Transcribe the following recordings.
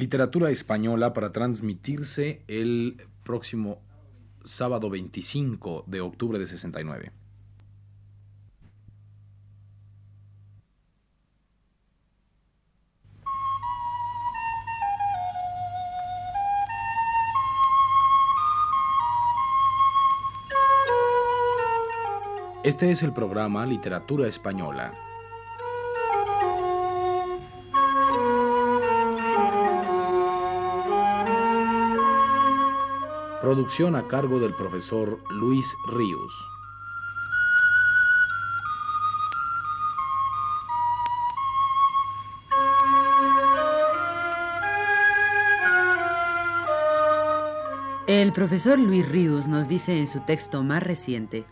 Literatura española para transmitirse el próximo sábado 25 de octubre de 69. Este es el programa Literatura Española. Producción a cargo del profesor Luis Ríos. El profesor Luis Ríos nos dice en su texto más reciente,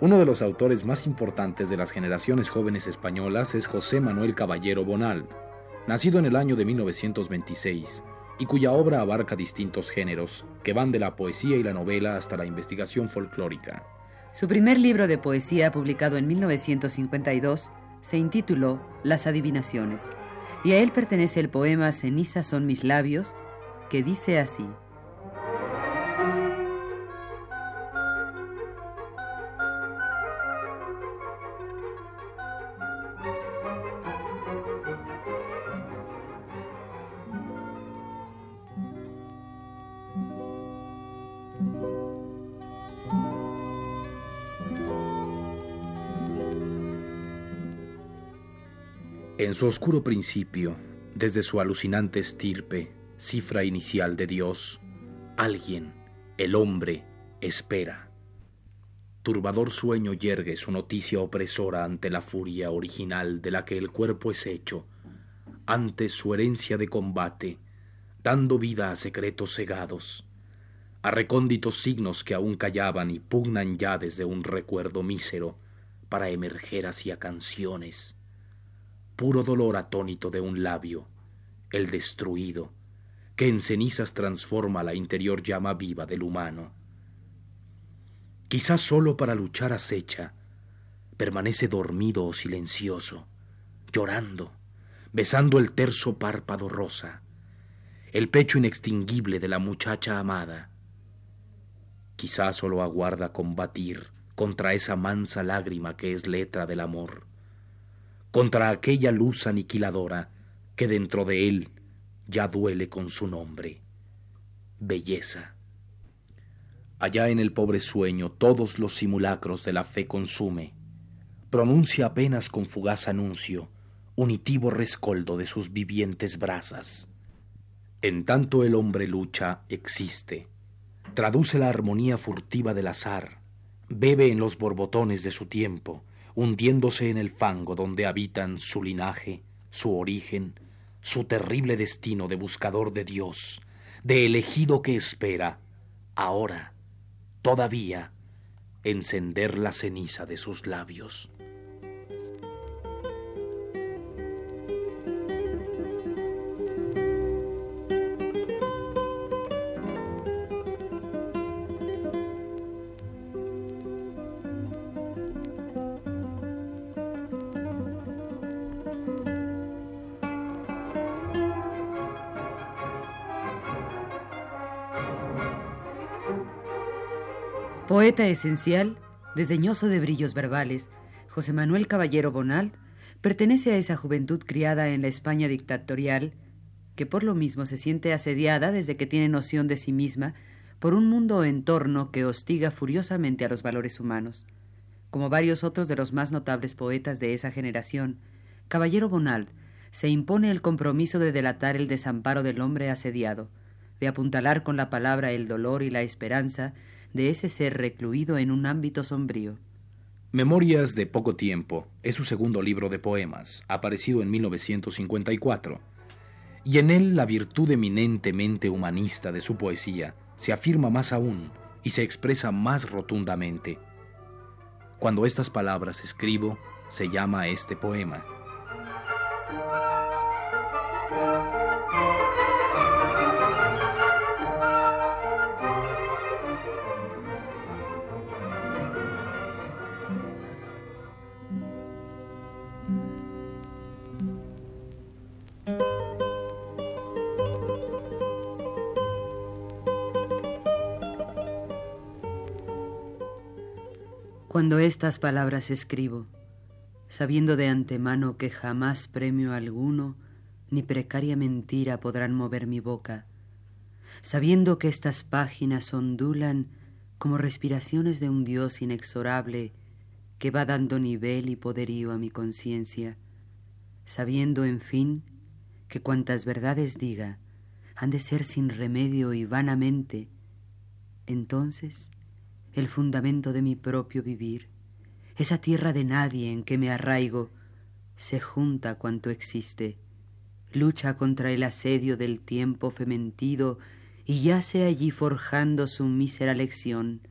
Uno de los autores más importantes de las generaciones jóvenes españolas es José Manuel Caballero Bonald, nacido en el año de 1926 y cuya obra abarca distintos géneros, que van de la poesía y la novela hasta la investigación folclórica. Su primer libro de poesía, publicado en 1952, se intituló Las Adivinaciones, y a él pertenece el poema Ceniza son mis labios, que dice así. En su oscuro principio, desde su alucinante estirpe, cifra inicial de Dios, alguien, el hombre, espera. Turbador sueño yergue su noticia opresora ante la furia original de la que el cuerpo es hecho, ante su herencia de combate, dando vida a secretos cegados, a recónditos signos que aún callaban y pugnan ya desde un recuerdo mísero para emerger hacia canciones puro dolor atónito de un labio, el destruido, que en cenizas transforma la interior llama viva del humano. Quizás solo para luchar acecha, permanece dormido o silencioso, llorando, besando el terso párpado rosa, el pecho inextinguible de la muchacha amada. Quizás solo aguarda combatir contra esa mansa lágrima que es letra del amor contra aquella luz aniquiladora que dentro de él ya duele con su nombre, belleza. Allá en el pobre sueño todos los simulacros de la fe consume, pronuncia apenas con fugaz anuncio, unitivo rescoldo de sus vivientes brasas. En tanto el hombre lucha, existe, traduce la armonía furtiva del azar, bebe en los borbotones de su tiempo, hundiéndose en el fango donde habitan su linaje, su origen, su terrible destino de buscador de Dios, de elegido que espera, ahora, todavía, encender la ceniza de sus labios. Poeta esencial, desdeñoso de brillos verbales, José Manuel Caballero Bonald pertenece a esa juventud criada en la España dictatorial, que por lo mismo se siente asediada desde que tiene noción de sí misma por un mundo en torno que hostiga furiosamente a los valores humanos. Como varios otros de los más notables poetas de esa generación, Caballero Bonald se impone el compromiso de delatar el desamparo del hombre asediado, de apuntalar con la palabra el dolor y la esperanza de ese ser recluido en un ámbito sombrío. Memorias de poco tiempo es su segundo libro de poemas, aparecido en 1954, y en él la virtud eminentemente humanista de su poesía se afirma más aún y se expresa más rotundamente. Cuando estas palabras escribo, se llama este poema. Cuando estas palabras escribo, sabiendo de antemano que jamás premio alguno ni precaria mentira podrán mover mi boca, sabiendo que estas páginas ondulan como respiraciones de un Dios inexorable que va dando nivel y poderío a mi conciencia, sabiendo, en fin, que cuantas verdades diga han de ser sin remedio y vanamente, entonces el fundamento de mi propio vivir, esa tierra de nadie en que me arraigo, se junta cuanto existe, lucha contra el asedio del tiempo fementido y yace allí forjando su mísera lección,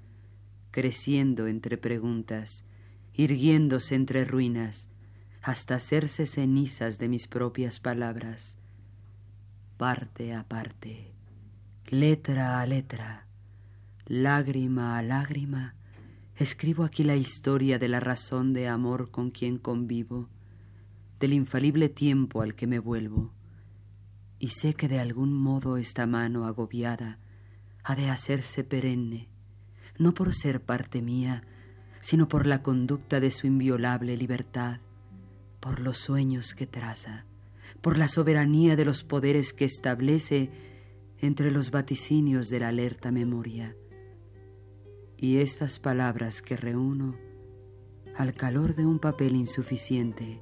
creciendo entre preguntas, irguiéndose entre ruinas, hasta hacerse cenizas de mis propias palabras, parte a parte, letra a letra, lágrima a lágrima, escribo aquí la historia de la razón de amor con quien convivo, del infalible tiempo al que me vuelvo, y sé que de algún modo esta mano agobiada ha de hacerse perenne, no por ser parte mía, sino por la conducta de su inviolable libertad, por los sueños que traza, por la soberanía de los poderes que establece entre los vaticinios de la alerta memoria. Y estas palabras que reúno al calor de un papel insuficiente,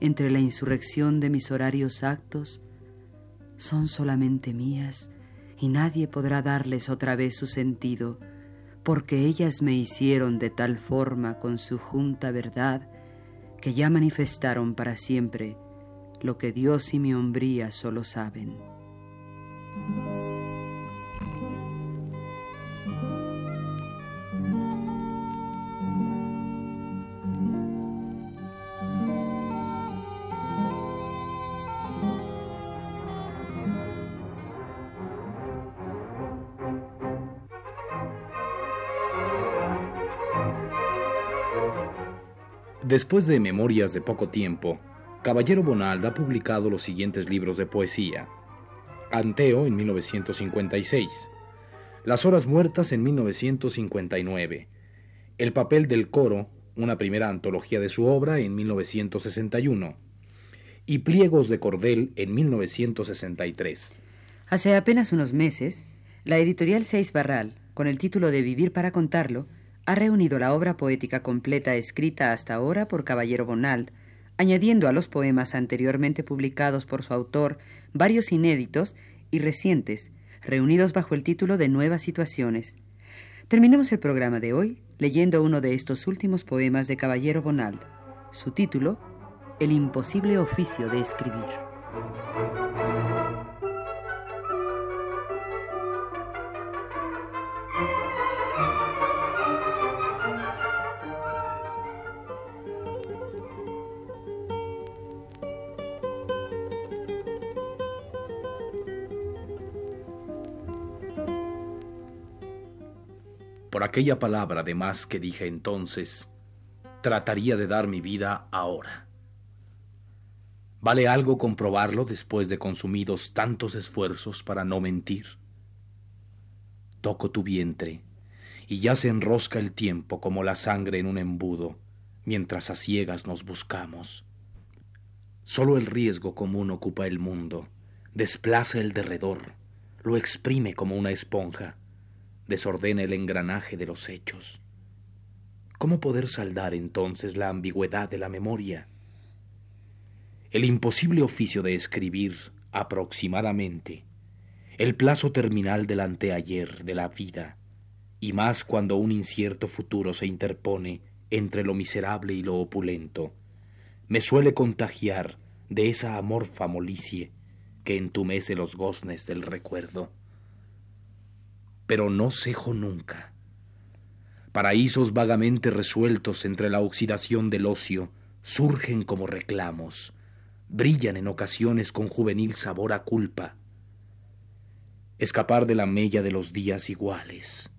entre la insurrección de mis horarios actos, son solamente mías y nadie podrá darles otra vez su sentido, porque ellas me hicieron de tal forma con su junta verdad que ya manifestaron para siempre lo que Dios y mi hombría solo saben. Después de Memorias de poco tiempo, Caballero Bonald ha publicado los siguientes libros de poesía. Anteo en 1956, Las Horas Muertas en 1959, El papel del coro, una primera antología de su obra en 1961, y Pliegos de Cordel en 1963. Hace apenas unos meses, la editorial Seis Barral, con el título de Vivir para contarlo, ha reunido la obra poética completa escrita hasta ahora por Caballero Bonald, añadiendo a los poemas anteriormente publicados por su autor varios inéditos y recientes, reunidos bajo el título de Nuevas Situaciones. Terminemos el programa de hoy leyendo uno de estos últimos poemas de Caballero Bonald. Su título, El imposible oficio de escribir. Por aquella palabra de más que dije entonces, trataría de dar mi vida ahora. ¿Vale algo comprobarlo después de consumidos tantos esfuerzos para no mentir? Toco tu vientre y ya se enrosca el tiempo como la sangre en un embudo, mientras a ciegas nos buscamos. Solo el riesgo común ocupa el mundo, desplaza el derredor, lo exprime como una esponja desordena el engranaje de los hechos. ¿Cómo poder saldar entonces la ambigüedad de la memoria? El imposible oficio de escribir aproximadamente, el plazo terminal del anteayer de la vida, y más cuando un incierto futuro se interpone entre lo miserable y lo opulento, me suele contagiar de esa amorfa molicie que entumece los goznes del recuerdo pero no cejo nunca. Paraísos vagamente resueltos entre la oxidación del ocio surgen como reclamos, brillan en ocasiones con juvenil sabor a culpa. Escapar de la mella de los días iguales,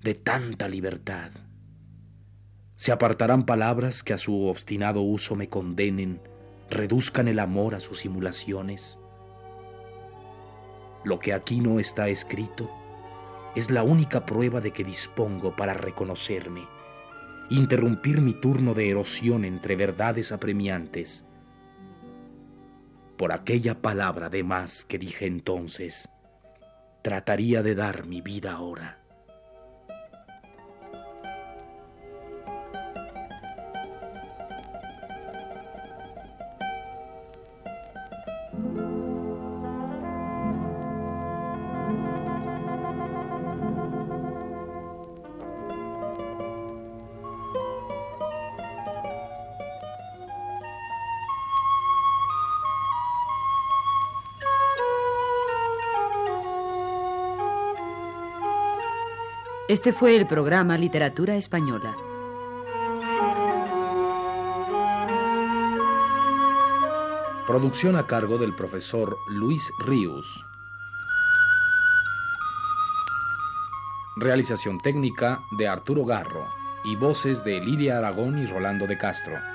de tanta libertad. Se apartarán palabras que a su obstinado uso me condenen, reduzcan el amor a sus simulaciones. Lo que aquí no está escrito, es la única prueba de que dispongo para reconocerme, interrumpir mi turno de erosión entre verdades apremiantes. Por aquella palabra de más que dije entonces, trataría de dar mi vida ahora. Este fue el programa Literatura Española. Producción a cargo del profesor Luis Ríos. Realización técnica de Arturo Garro y voces de Lilia Aragón y Rolando de Castro.